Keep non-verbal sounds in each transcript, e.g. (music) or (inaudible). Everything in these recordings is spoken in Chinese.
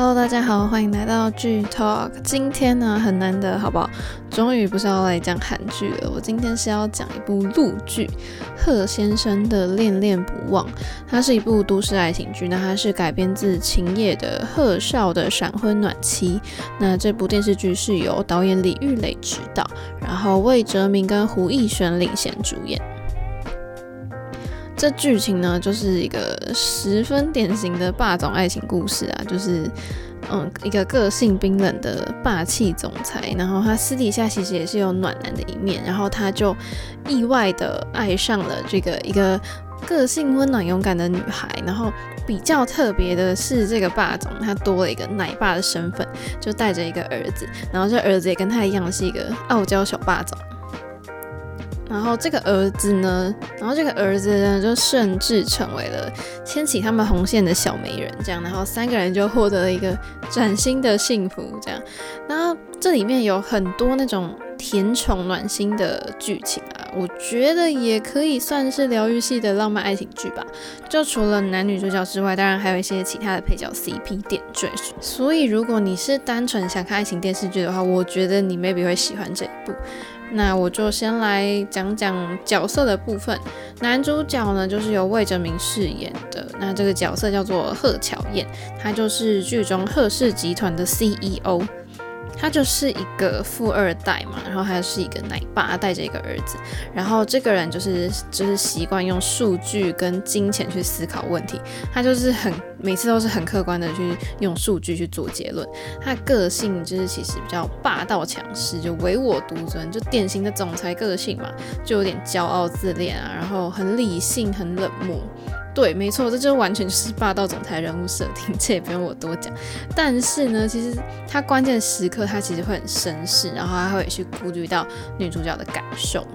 Hello，大家好，欢迎来到剧 Talk。今天呢很难得，好不好？终于不是要来讲韩剧了，我今天是要讲一部陆剧《贺先生的恋恋不忘》。它是一部都市爱情剧，那它是改编自秦野的《贺少的闪婚暖妻》。那这部电视剧是由导演李玉磊执导，然后魏哲鸣跟胡逸轩领衔主演。这剧情呢，就是一个十分典型的霸总爱情故事啊，就是嗯，一个个性冰冷的霸气总裁，然后他私底下其实也是有暖男的一面，然后他就意外的爱上了这个一个个性温暖勇敢的女孩，然后比较特别的是，这个霸总他多了一个奶爸的身份，就带着一个儿子，然后这儿子也跟他一样是一个傲娇小霸总。然后这个儿子呢，然后这个儿子呢，就甚至成为了牵起他们红线的小媒人，这样，然后三个人就获得了一个崭新的幸福，这样。然后这里面有很多那种甜宠暖心的剧情啊，我觉得也可以算是疗愈系的浪漫爱情剧吧。就除了男女主角之外，当然还有一些其他的配角 CP 点缀。所以如果你是单纯想看爱情电视剧的话，我觉得你 maybe 会喜欢这一部。那我就先来讲讲角色的部分。男主角呢，就是由魏哲鸣饰演的。那这个角色叫做贺巧燕，他就是剧中贺氏集团的 CEO。他就是一个富二代嘛，然后还是一个奶爸，带着一个儿子。然后这个人就是就是习惯用数据跟金钱去思考问题。他就是很每次都是很客观的去用数据去做结论。他个性就是其实比较霸道强势，就唯我独尊，就典型的总裁个性嘛，就有点骄傲自恋啊，然后很理性，很冷漠。对，没错，这就完全就是霸道总裁人物设定，这也不用我多讲。但是呢，其实他关键时刻他其实会很绅士，然后他会去顾虑到女主角的感受。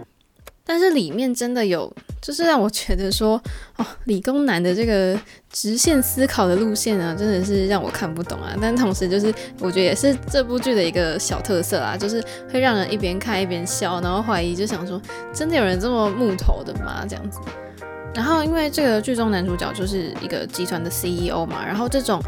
但是里面真的有，就是让我觉得说，哦，理工男的这个直线思考的路线呢，真的是让我看不懂啊。但同时就是我觉得也是这部剧的一个小特色啊，就是会让人一边看一边笑，然后怀疑，就想说，真的有人这么木头的吗？这样子。然后，因为这个剧中男主角就是一个集团的 CEO 嘛，然后这种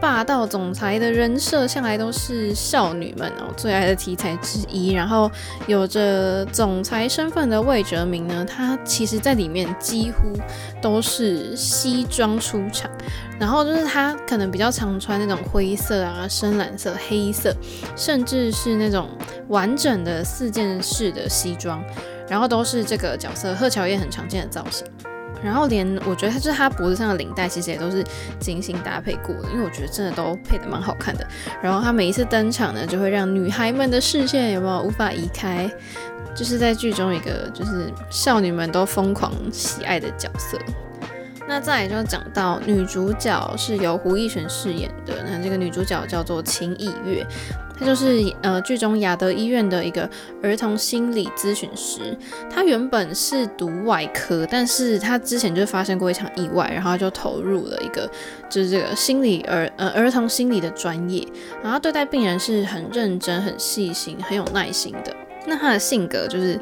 霸道总裁的人设向来都是少女们哦最爱的题材之一。然后有着总裁身份的魏哲明呢，他其实在里面几乎都是西装出场，然后就是他可能比较常穿那种灰色啊、深蓝色、黑色，甚至是那种完整的四件式的西装，然后都是这个角色贺乔燕很常见的造型。然后连我觉得他就是他脖子上的领带，其实也都是精心搭配过的，因为我觉得真的都配得蛮好看的。然后他每一次登场呢，就会让女孩们的视线有没有无法移开，就是在剧中一个就是少女们都疯狂喜爱的角色。那再来就讲到女主角是由胡一璇饰演的，那这个女主角叫做秦以月。他就是呃剧中雅德医院的一个儿童心理咨询师。他原本是读外科，但是他之前就发生过一场意外，然后就投入了一个就是这个心理儿呃儿童心理的专业，然后对待病人是很认真、很细心、很有耐心的。那他的性格就是。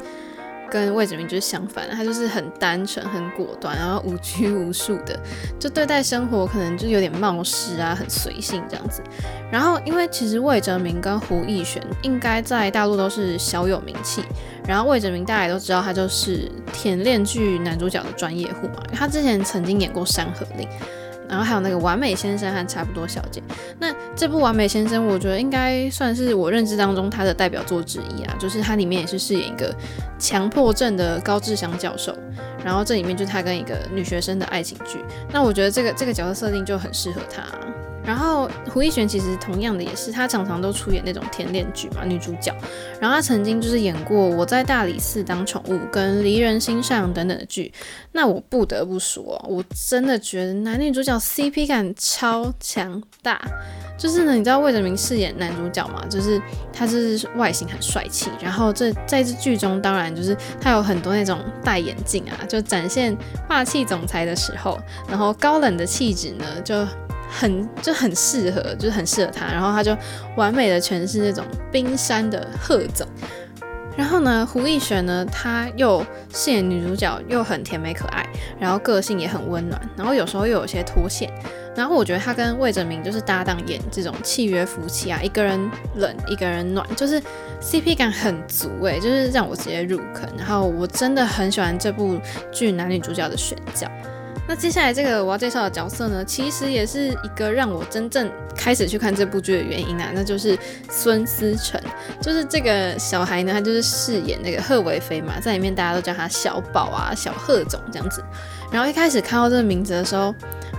跟魏哲明就是相反，他就是很单纯、很果断，然后无拘无束的，就对待生活可能就有点冒失啊，很随性这样子。然后，因为其实魏哲明跟胡逸璇应该在大陆都是小有名气，然后魏哲明大家也都知道，他就是甜恋剧男主角的专业户嘛，他之前曾经演过《山河令》。然后还有那个完美先生和差不多小姐，那这部完美先生，我觉得应该算是我认知当中他的代表作之一啊，就是他里面也是饰演一个强迫症的高志祥教授，然后这里面就他跟一个女学生的爱情剧，那我觉得这个这个角色设定就很适合他。然后胡一璇其实同样的也是，她常常都出演那种甜恋剧嘛，女主角。然后她曾经就是演过《我在大理寺当宠物》跟《离人心上》等等的剧。那我不得不说，我真的觉得男女主角 CP 感超强大。就是呢，你知道魏哲鸣饰演男主角嘛？就是他是外形很帅气，然后这在这剧中当然就是他有很多那种戴眼镜啊，就展现霸气总裁的时候，然后高冷的气质呢就。很就很适合，就是很适合他，然后他就完美的诠释那种冰山的贺总。然后呢，胡逸轩呢，他又饰演女主角，又很甜美可爱，然后个性也很温暖，然后有时候又有些脱线。然后我觉得他跟魏哲鸣就是搭档演这种契约夫妻啊，一个人冷，一个人暖，就是 CP 感很足诶，就是让我直接入坑。然后我真的很喜欢这部剧男女主角的选角。那接下来这个我要介绍的角色呢，其实也是一个让我真正开始去看这部剧的原因啊，那就是孙思成，就是这个小孩呢，他就是饰演那个贺为飞嘛，在里面大家都叫他小宝啊、小贺总这样子。然后一开始看到这个名字的时候，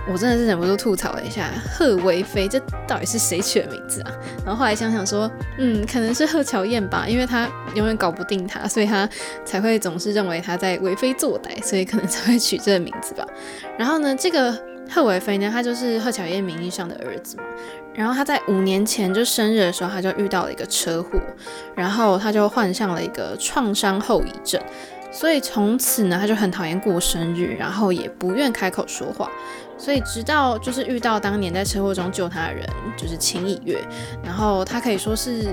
我真的是忍不住吐槽了一下，贺为飞这到底是谁取的名字啊？然后后来想想说，嗯，可能是贺巧燕吧，因为他永远搞不定他，所以他才会总是认为他在为非作歹，所以可能才会取这个名字吧。然后呢，这个贺为飞呢，他就是贺巧燕名义上的儿子嘛。然后他在五年前就生日的时候，他就遇到了一个车祸，然后他就患上了一个创伤后遗症。所以从此呢，他就很讨厌过生日，然后也不愿开口说话。所以直到就是遇到当年在车祸中救他的人，就是秦以月，然后他可以说是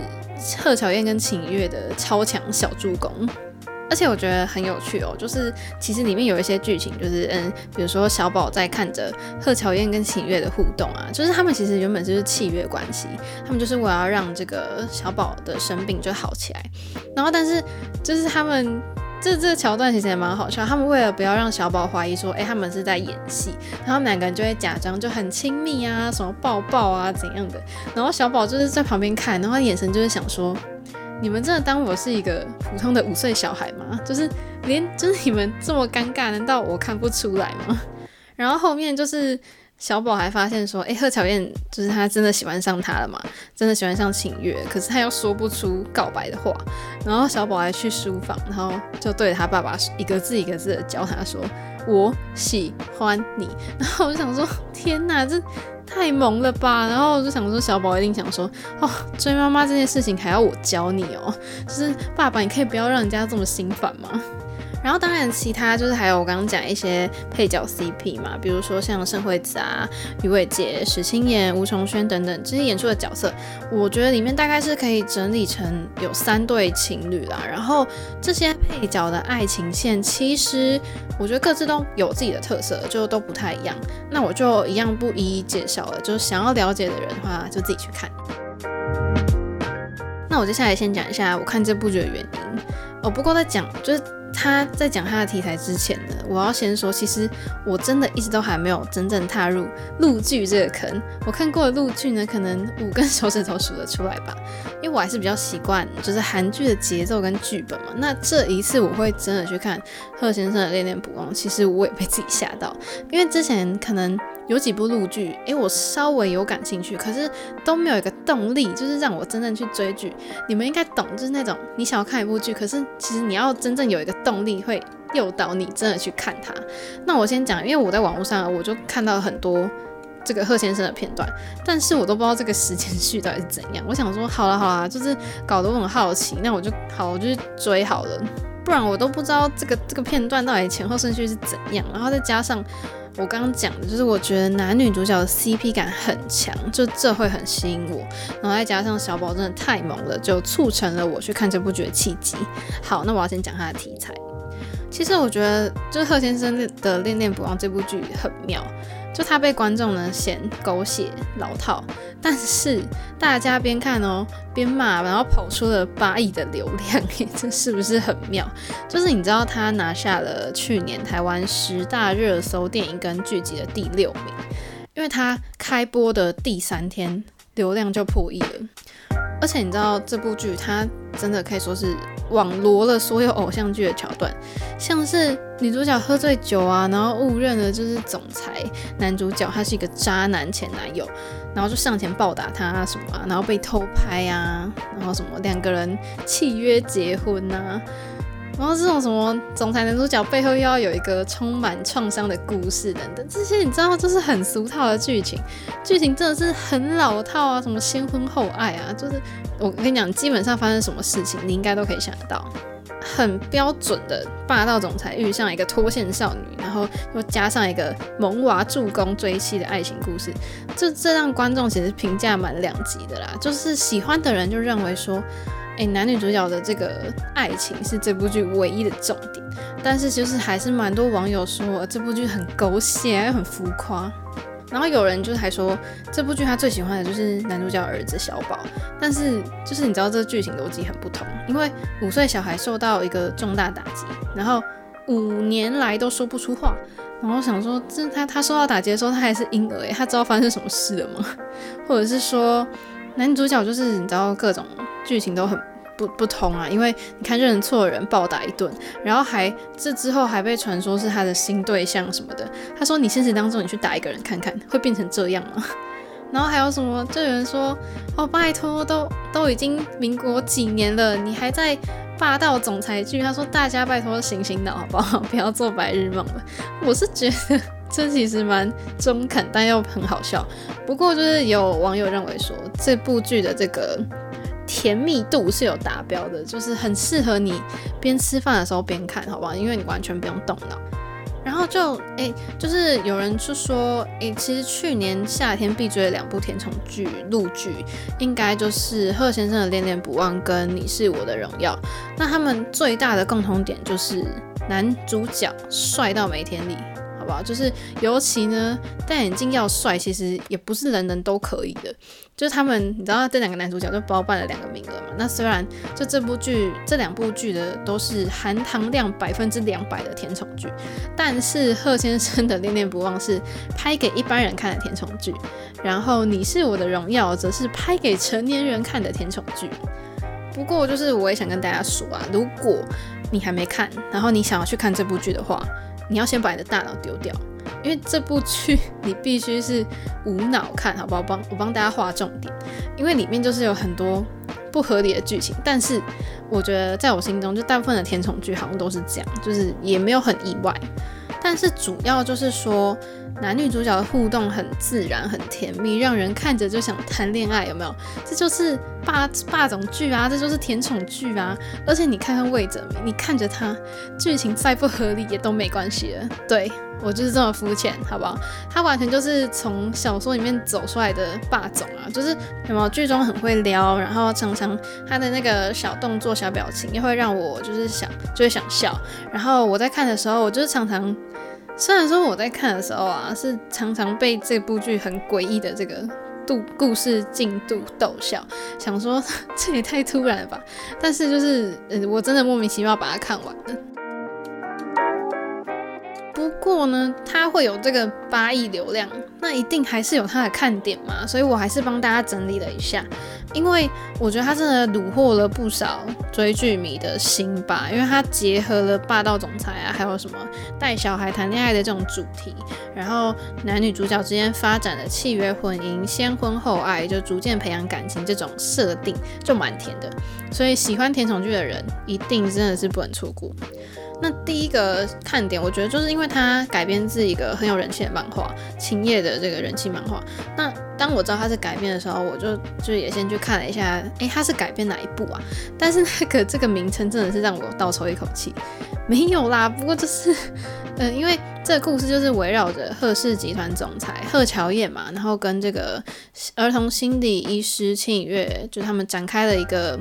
贺巧燕跟秦以月的超强小助攻。而且我觉得很有趣哦，就是其实里面有一些剧情，就是嗯，比如说小宝在看着贺巧燕跟秦月的互动啊，就是他们其实原本就是契约关系，他们就是为了要让这个小宝的生病就好起来，然后但是就是他们。这这个桥段其实也蛮好笑，他们为了不要让小宝怀疑说，哎，他们是在演戏，然后两个人就会假装就很亲密啊，什么抱抱啊怎样的，然后小宝就是在旁边看，然后眼神就是想说，你们真的当我是一个普通的五岁小孩吗？就是连就是你们这么尴尬，难道我看不出来吗？(laughs) 然后后面就是。小宝还发现说，哎，贺巧燕就是他真的喜欢上他了嘛？真的喜欢上秦月，可是他又说不出告白的话。然后小宝还去书房，然后就对他爸爸一个字一个字的教他说：“我喜欢你。(laughs) ”然后我就想说，天哪，这太萌了吧！然后我就想说，小宝一定想说，哦，追妈妈这件事情还要我教你哦？就是爸爸，你可以不要让人家这么心烦吗？然后当然，其他就是还有我刚刚讲一些配角 CP 嘛，比如说像盛惠子啊、于伟杰、史青岩、吴崇轩等等这些演出的角色，我觉得里面大概是可以整理成有三对情侣啦。然后这些配角的爱情线，其实我觉得各自都有自己的特色，就都不太一样。那我就一样不一一介绍了，就是想要了解的人的话，就自己去看。那我接下来先讲一下我看这部剧的原因。哦，不过在讲就是。他在讲他的题材之前呢，我要先说，其实我真的一直都还没有真正踏入陆剧这个坑。我看过的陆剧呢，可能五根手指头数得出来吧，因为我还是比较习惯就是韩剧的节奏跟剧本嘛。那这一次我会真的去看贺先生的《恋恋不忘》，其实我也被自己吓到，因为之前可能。有几部陆剧，诶，我稍微有感兴趣，可是都没有一个动力，就是让我真正去追剧。你们应该懂，就是那种你想要看一部剧，可是其实你要真正有一个动力，会诱导你真的去看它。那我先讲，因为我在网络上我就看到很多这个贺先生的片段，但是我都不知道这个时间序到底是怎样。我想说，好了好了，就是搞得我很好奇，那我就好，我就去追好了，不然我都不知道这个这个片段到底前后顺序是怎样，然后再加上。我刚刚讲的就是，我觉得男女主角的 CP 感很强，就这会很吸引我。然后再加上小宝真的太萌了，就促成了我去看这部剧的契机。好，那我要先讲他的题材。其实我觉得，就是贺先生的《恋恋不忘》这部剧很妙。就他被观众呢嫌狗血老套，但是大家边看哦边骂，然后跑出了八亿的流量，这是不是很妙？就是你知道他拿下了去年台湾十大热搜电影跟剧集的第六名，因为他开播的第三天流量就破亿了，而且你知道这部剧它真的可以说是。网罗了所有偶像剧的桥段，像是女主角喝醉酒啊，然后误认了就是总裁男主角他是一个渣男前男友，然后就上前暴打他什么啊，然后被偷拍啊，然后什么两个人契约结婚啊。然后这种什么总裁男主角背后又要有一个充满创伤的故事等等，这些你知道就是很俗套的剧情，剧情真的是很老套啊，什么先婚后爱啊，就是我跟你讲，基本上发生什么事情你应该都可以想得到，很标准的霸道总裁遇上一个脱线少女，然后又加上一个萌娃助攻追妻的爱情故事，这这让观众其实评价蛮两极的啦，就是喜欢的人就认为说。诶，男女主角的这个爱情是这部剧唯一的重点，但是就是还是蛮多网友说这部剧很狗血又很浮夸。然后有人就是还说这部剧他最喜欢的就是男主角儿子小宝，但是就是你知道这剧情逻辑很不同，因为五岁小孩受到一个重大打击，然后五年来都说不出话，然后想说这他他受到打击的时候他还是婴儿诶，他知道发生什么事了吗？(laughs) 或者是说男主角就是你知道各种剧情都很。不不通啊，因为你看认错的人暴打一顿，然后还这之后还被传说是他的新对象什么的。他说你现实当中你去打一个人看看，会变成这样吗？(laughs) 然后还有什么？就有人说哦，拜托，都都已经民国几年了，你还在霸道总裁剧？他说大家拜托醒醒脑好不好？(laughs) 不要做白日梦了。我是觉得这其实蛮中肯，但又很好笑。不过就是有网友认为说这部剧的这个。甜蜜度是有达标的，就是很适合你边吃饭的时候边看，好不好？因为你完全不用动脑。然后就哎、就是有人就说，哎、其实去年夏天必追的两部甜宠剧陆剧，应该就是贺先生的《恋恋不忘》跟《你是我的荣耀》。那他们最大的共同点就是男主角帅到没天理。好不好？就是尤其呢，戴眼镜要帅，其实也不是人人都可以的。就是他们，你知道，这两个男主角就包办了两个名额嘛。那虽然就这部剧，这两部剧的都是含糖量百分之两百的甜宠剧，但是贺先生的《恋恋不忘》是拍给一般人看的甜宠剧，然后《你是我的荣耀》则是拍给成年人看的甜宠剧。不过，就是我也想跟大家说啊，如果你还没看，然后你想要去看这部剧的话。你要先把你的大脑丢掉，因为这部剧 (laughs) 你必须是无脑看，好不好？帮我帮大家划重点，因为里面就是有很多不合理的剧情。但是我觉得在我心中，就大部分的甜宠剧好像都是这样，就是也没有很意外。但是主要就是说。男女主角的互动很自然，很甜蜜，让人看着就想谈恋爱，有没有？这就是霸霸总剧啊，这就是甜宠剧啊！而且你看看魏哲鸣，你看着他，剧情再不合理也都没关系了。对，我就是这么肤浅，好不好？他完全就是从小说里面走出来的霸总啊，就是有没有？剧中很会撩，然后常常他的那个小动作、小表情，也会让我就是想，就会想笑。然后我在看的时候，我就是常常。虽然说我在看的时候啊，是常常被这部剧很诡异的这个度故事进度逗笑，想说 (laughs) 这也太突然了吧，但是就是，嗯，我真的莫名其妙把它看完了。不过呢，它会有这个八亿流量，那一定还是有它的看点嘛，所以我还是帮大家整理了一下，因为我觉得它真的虏获了不少追剧迷的心吧，因为它结合了霸道总裁啊，还有什么带小孩谈恋爱的这种主题，然后男女主角之间发展的契约婚姻、先婚后爱，就逐渐培养感情这种设定就蛮甜的，所以喜欢甜宠剧的人一定真的是不能错过。那第一个看点，我觉得就是因为它改编自一个很有人气的漫画《青叶》的这个人气漫画。那当我知道它是改编的时候，我就就也先去看了一下，诶，它是改编哪一部啊？但是那个这个名称真的是让我倒抽一口气。没有啦，不过这是，嗯、因为这个故事就是围绕着贺氏集团总裁贺乔燕嘛，然后跟这个儿童心理医师庆月，就他们展开了一个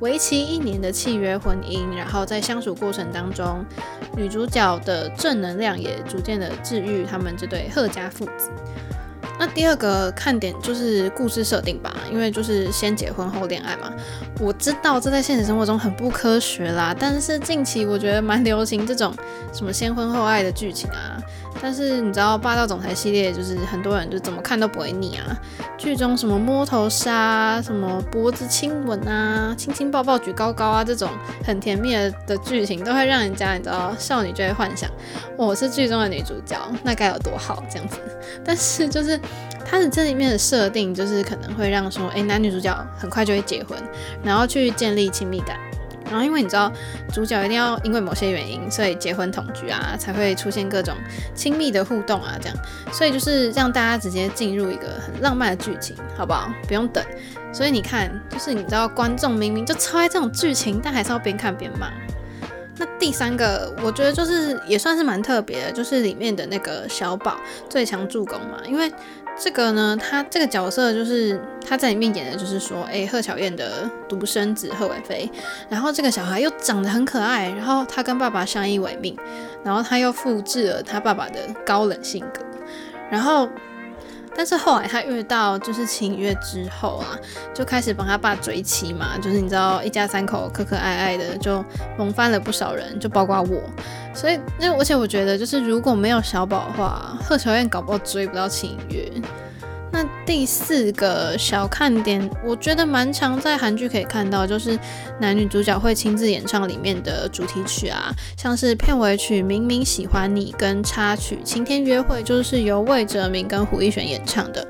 为期一年的契约婚姻，然后在相处过程当中，女主角的正能量也逐渐的治愈他们这对贺家父子。那第二个看点就是故事设定吧，因为就是先结婚后恋爱嘛。我知道这在现实生活中很不科学啦，但是近期我觉得蛮流行这种什么先婚后爱的剧情啊。但是你知道霸道总裁系列就是很多人就怎么看都不会腻啊。剧中什么摸头杀、什么脖子亲吻啊、亲亲抱抱举高高啊，这种很甜蜜的剧情都会让人家你知道少女就会幻想，我是剧中的女主角，那该有多好这样子。但是就是。它的这里面的设定就是可能会让说，哎，男女主角很快就会结婚，然后去建立亲密感，然后因为你知道主角一定要因为某些原因，所以结婚同居啊，才会出现各种亲密的互动啊，这样，所以就是让大家直接进入一个很浪漫的剧情，好不好？不用等。所以你看，就是你知道观众明明就超爱这种剧情，但还是要边看边骂。那第三个，我觉得就是也算是蛮特别的，就是里面的那个小宝最强助攻嘛，因为。这个呢，他这个角色就是他在里面演的，就是说，哎，贺巧燕的独生子贺伟飞，然后这个小孩又长得很可爱，然后他跟爸爸相依为命，然后他又复制了他爸爸的高冷性格，然后但是后来他遇到就是秦月之后啊，就开始帮他爸追妻嘛，就是你知道一家三口可可爱爱的，就萌翻了不少人，就包括我。所以那而且我觉得就是如果没有小宝的话，贺乔燕搞不好追不到秦月。那第四个小看点，我觉得蛮常在韩剧可以看到，就是男女主角会亲自演唱里面的主题曲啊，像是片尾曲《明明喜欢你》跟插曲《晴天约会》，就是由魏哲鸣跟胡一璇演唱的。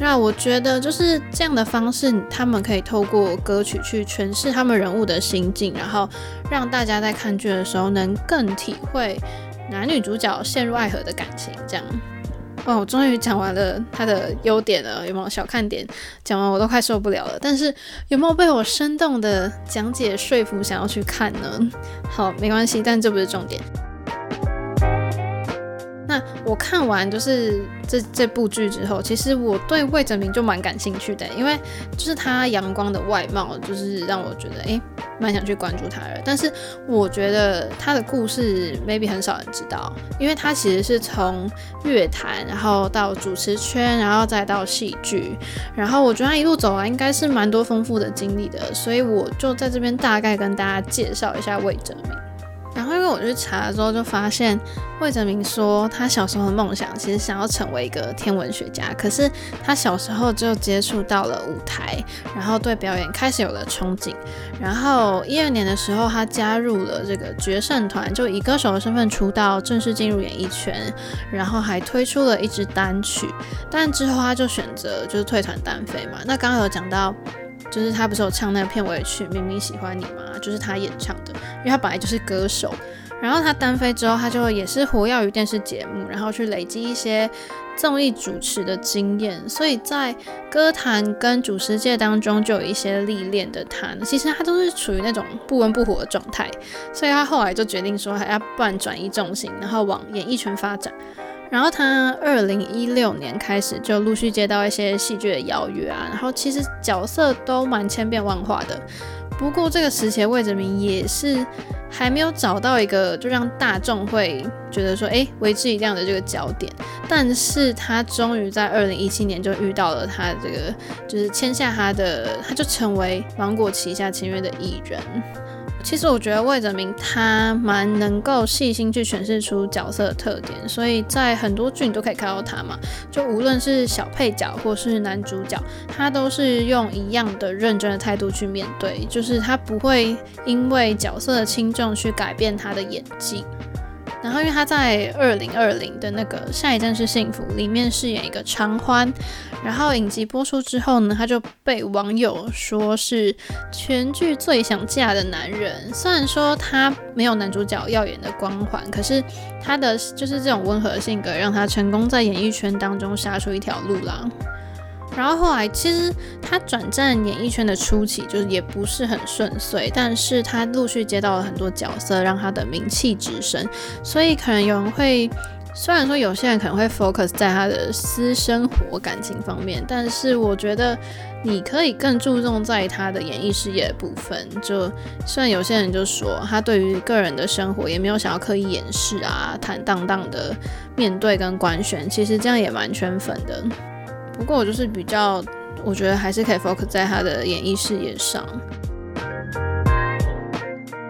那我觉得就是这样的方式，他们可以透过歌曲去诠释他们人物的心境，然后让大家在看剧的时候能更体会男女主角陷入爱河的感情，这样。哇，我终于讲完了它的优点了，有没有小看点？讲完我都快受不了了。但是有没有被我生动的讲解说服，想要去看呢？好，没关系，但这不是重点。那我看完就是这这部剧之后，其实我对魏哲鸣就蛮感兴趣的，因为就是他阳光的外貌，就是让我觉得诶，蛮想去关注他的。但是我觉得他的故事 maybe 很少人知道，因为他其实是从乐坛，然后到主持圈，然后再到戏剧，然后我觉得他一路走来应该是蛮多丰富的经历的，所以我就在这边大概跟大家介绍一下魏哲鸣。然后，因为我去查了之后，就发现魏哲鸣说，他小时候的梦想其实想要成为一个天文学家。可是他小时候就接触到了舞台，然后对表演开始有了憧憬。然后一二年的时候，他加入了这个决胜团，就以歌手的身份出道，正式进入演艺圈。然后还推出了一支单曲，但之后他就选择就是退团单飞嘛。那刚刚有讲到。就是他不是有唱那个片尾曲《明明喜欢你》吗？就是他演唱的，因为他本来就是歌手。然后他单飞之后，他就也是活跃于电视节目，然后去累积一些综艺主持的经验。所以在歌坛跟主持界当中，就有一些历练的他，其实他都是处于那种不温不火的状态。所以他后来就决定说，还要不然转移重心，然后往演艺圈发展。然后他二零一六年开始就陆续接到一些戏剧的邀约啊，然后其实角色都蛮千变万化的。不过这个时期魏哲鸣也是还没有找到一个就让大众会觉得说，哎，为之一亮的这个焦点。但是他终于在二零一七年就遇到了他这个，就是签下他的，他就成为芒果旗下签约的艺人。其实我觉得魏哲鸣他蛮能够细心去诠释出角色的特点，所以在很多剧你都可以看到他嘛。就无论是小配角或是男主角，他都是用一样的认真的态度去面对，就是他不会因为角色的轻重去改变他的演技。然后，因为他在二零二零的那个《下一站是幸福》里面饰演一个长欢，然后影集播出之后呢，他就被网友说是全剧最想嫁的男人。虽然说他没有男主角耀眼的光环，可是他的就是这种温和的性格，让他成功在演艺圈当中杀出一条路啦。然后后来，其实他转战演艺圈的初期，就是也不是很顺遂，但是他陆续接到了很多角色，让他的名气直升。所以可能有人会，虽然说有些人可能会 focus 在他的私生活感情方面，但是我觉得你可以更注重在他的演艺事业的部分。就虽然有些人就说他对于个人的生活也没有想要刻意掩饰啊，坦荡荡的面对跟官宣，其实这样也蛮圈粉的。不过我就是比较，我觉得还是可以 focus 在他的演艺事业上。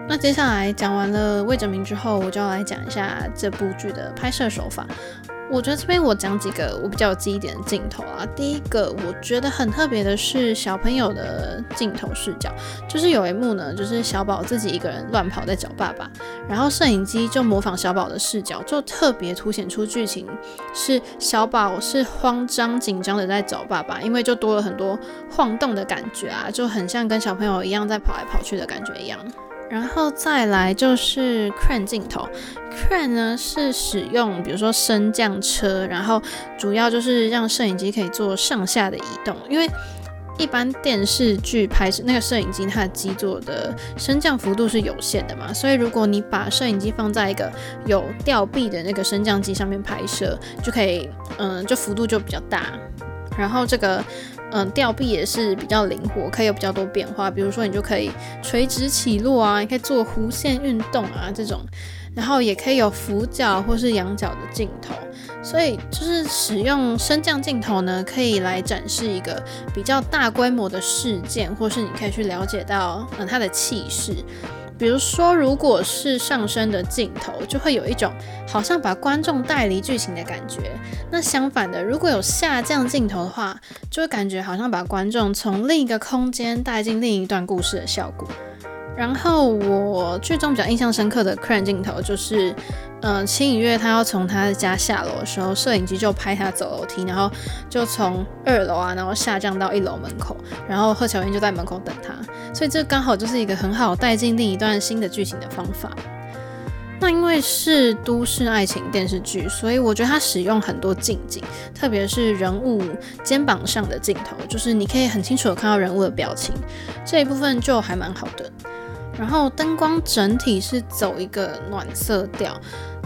那接下来讲完了魏哲鸣之后，我就要来讲一下这部剧的拍摄手法。我觉得这边我讲几个我比较有记忆点的镜头啊。第一个我觉得很特别的是小朋友的镜头视角，就是有一幕呢，就是小宝自己一个人乱跑在找爸爸，然后摄影机就模仿小宝的视角，就特别凸显出剧情是小宝是慌张紧张的在找爸爸，因为就多了很多晃动的感觉啊，就很像跟小朋友一样在跑来跑去的感觉一样。然后再来就是 crane 镜头，crane 呢是使用比如说升降车，然后主要就是让摄影机可以做上下的移动，因为一般电视剧拍摄那个摄影机它的基座的升降幅度是有限的嘛，所以如果你把摄影机放在一个有吊臂的那个升降机上面拍摄，就可以嗯，就幅度就比较大。然后这个嗯，吊臂也是比较灵活，可以有比较多变化。比如说，你就可以垂直起落啊，你可以做弧线运动啊这种，然后也可以有俯角或是仰角的镜头。所以就是使用升降镜头呢，可以来展示一个比较大规模的事件，或是你可以去了解到嗯它的气势。比如说，如果是上升的镜头，就会有一种好像把观众带离剧情的感觉。那相反的，如果有下降镜头的话，就会感觉好像把观众从另一个空间带进另一段故事的效果。然后我剧中比较印象深刻的个人镜头就是，嗯、呃，青井月他要从他的家下楼的时候，摄影机就拍他走楼梯，然后就从二楼啊，然后下降到一楼门口，然后贺乔燕就在门口等他，所以这刚好就是一个很好带进另一段新的剧情的方法。那因为是都市爱情电视剧，所以我觉得它使用很多近景，特别是人物肩膀上的镜头，就是你可以很清楚的看到人物的表情，这一部分就还蛮好的。然后灯光整体是走一个暖色调，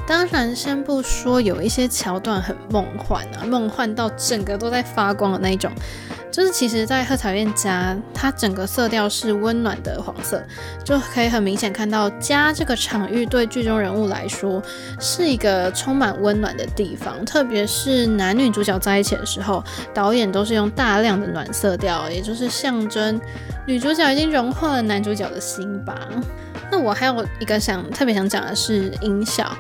当然先不说有一些桥段很梦幻啊，梦幻到整个都在发光的那一种。就是其实，在贺彩燕家，它整个色调是温暖的黄色，就可以很明显看到家这个场域对剧中人物来说是一个充满温暖的地方。特别是男女主角在一起的时候，导演都是用大量的暖色调，也就是象征女主角已经融化了男主角的心吧。那我还有一个想特别想讲的是音效。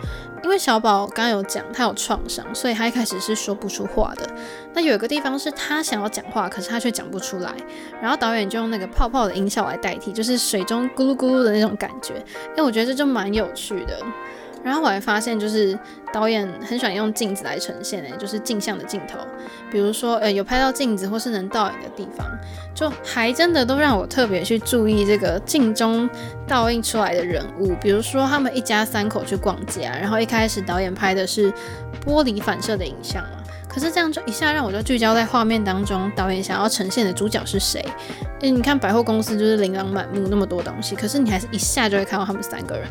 因为小宝刚刚有讲他有创伤，所以他一开始是说不出话的。那有一个地方是他想要讲话，可是他却讲不出来。然后导演就用那个泡泡的音效来代替，就是水中咕噜咕噜的那种感觉。因为我觉得这就蛮有趣的。然后我还发现，就是导演很喜欢用镜子来呈现，诶，就是镜像的镜头，比如说，呃，有拍到镜子或是能倒影的地方，就还真的都让我特别去注意这个镜中倒映出来的人物，比如说他们一家三口去逛街啊，然后一开始导演拍的是玻璃反射的影像嘛，可是这样就一下让我就聚焦在画面当中，导演想要呈现的主角是谁？诶，你看百货公司就是琳琅满目那么多东西，可是你还是一下就会看到他们三个人。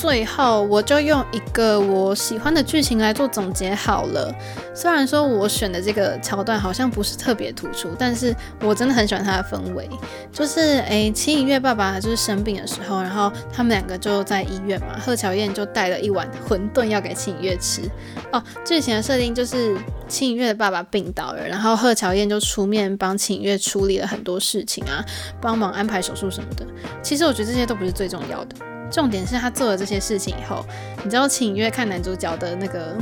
最后，我就用一个我喜欢的剧情来做总结好了。虽然说我选的这个桥段好像不是特别突出，但是我真的很喜欢它的氛围。就是，诶，青井月爸爸就是生病的时候，然后他们两个就在医院嘛，贺乔燕就带了一碗馄饨要给青井月吃。哦，剧情的设定就是青井月的爸爸病倒了，然后贺乔燕就出面帮青井月处理了很多事情啊，帮忙安排手术什么的。其实我觉得这些都不是最重要的。重点是他做了这些事情以后，你知道秦月看男主角的那个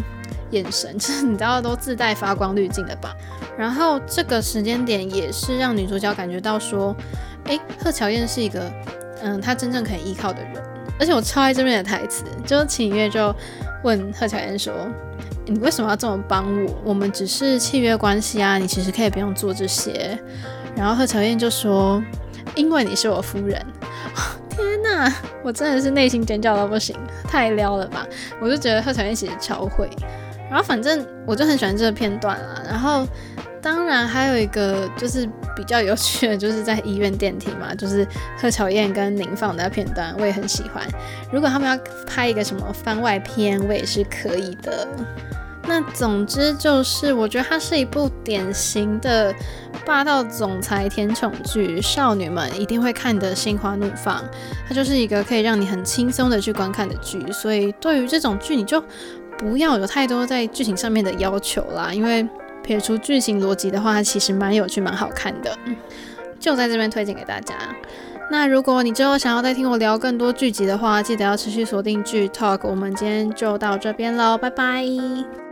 眼神，(laughs) 就是你知道都自带发光滤镜的吧？然后这个时间点也是让女主角感觉到说，诶，贺巧燕是一个，嗯，她真正可以依靠的人。而且我超爱这边的台词，就秦月就问贺巧燕说，你为什么要这么帮我？我们只是契约关系啊，你其实可以不用做这些。然后贺巧燕就说，因为你是我夫人。我真的是内心尖叫到不行，太撩了吧！我就觉得贺巧燕其实超会。然后反正我就很喜欢这个片段啦。然后当然还有一个就是比较有趣的，就是在医院电梯嘛，就是贺巧燕跟宁放的片段，我也很喜欢。如果他们要拍一个什么番外篇，我也是可以的。那总之就是，我觉得它是一部典型的霸道总裁甜宠剧，少女们一定会看得心花怒放。它就是一个可以让你很轻松的去观看的剧，所以对于这种剧，你就不要有太多在剧情上面的要求啦。因为撇除剧情逻辑的话，它其实蛮有趣、蛮好看的。就在这边推荐给大家。那如果你之后想要再听我聊更多剧集的话，记得要持续锁定剧 Talk。我们今天就到这边喽，拜拜。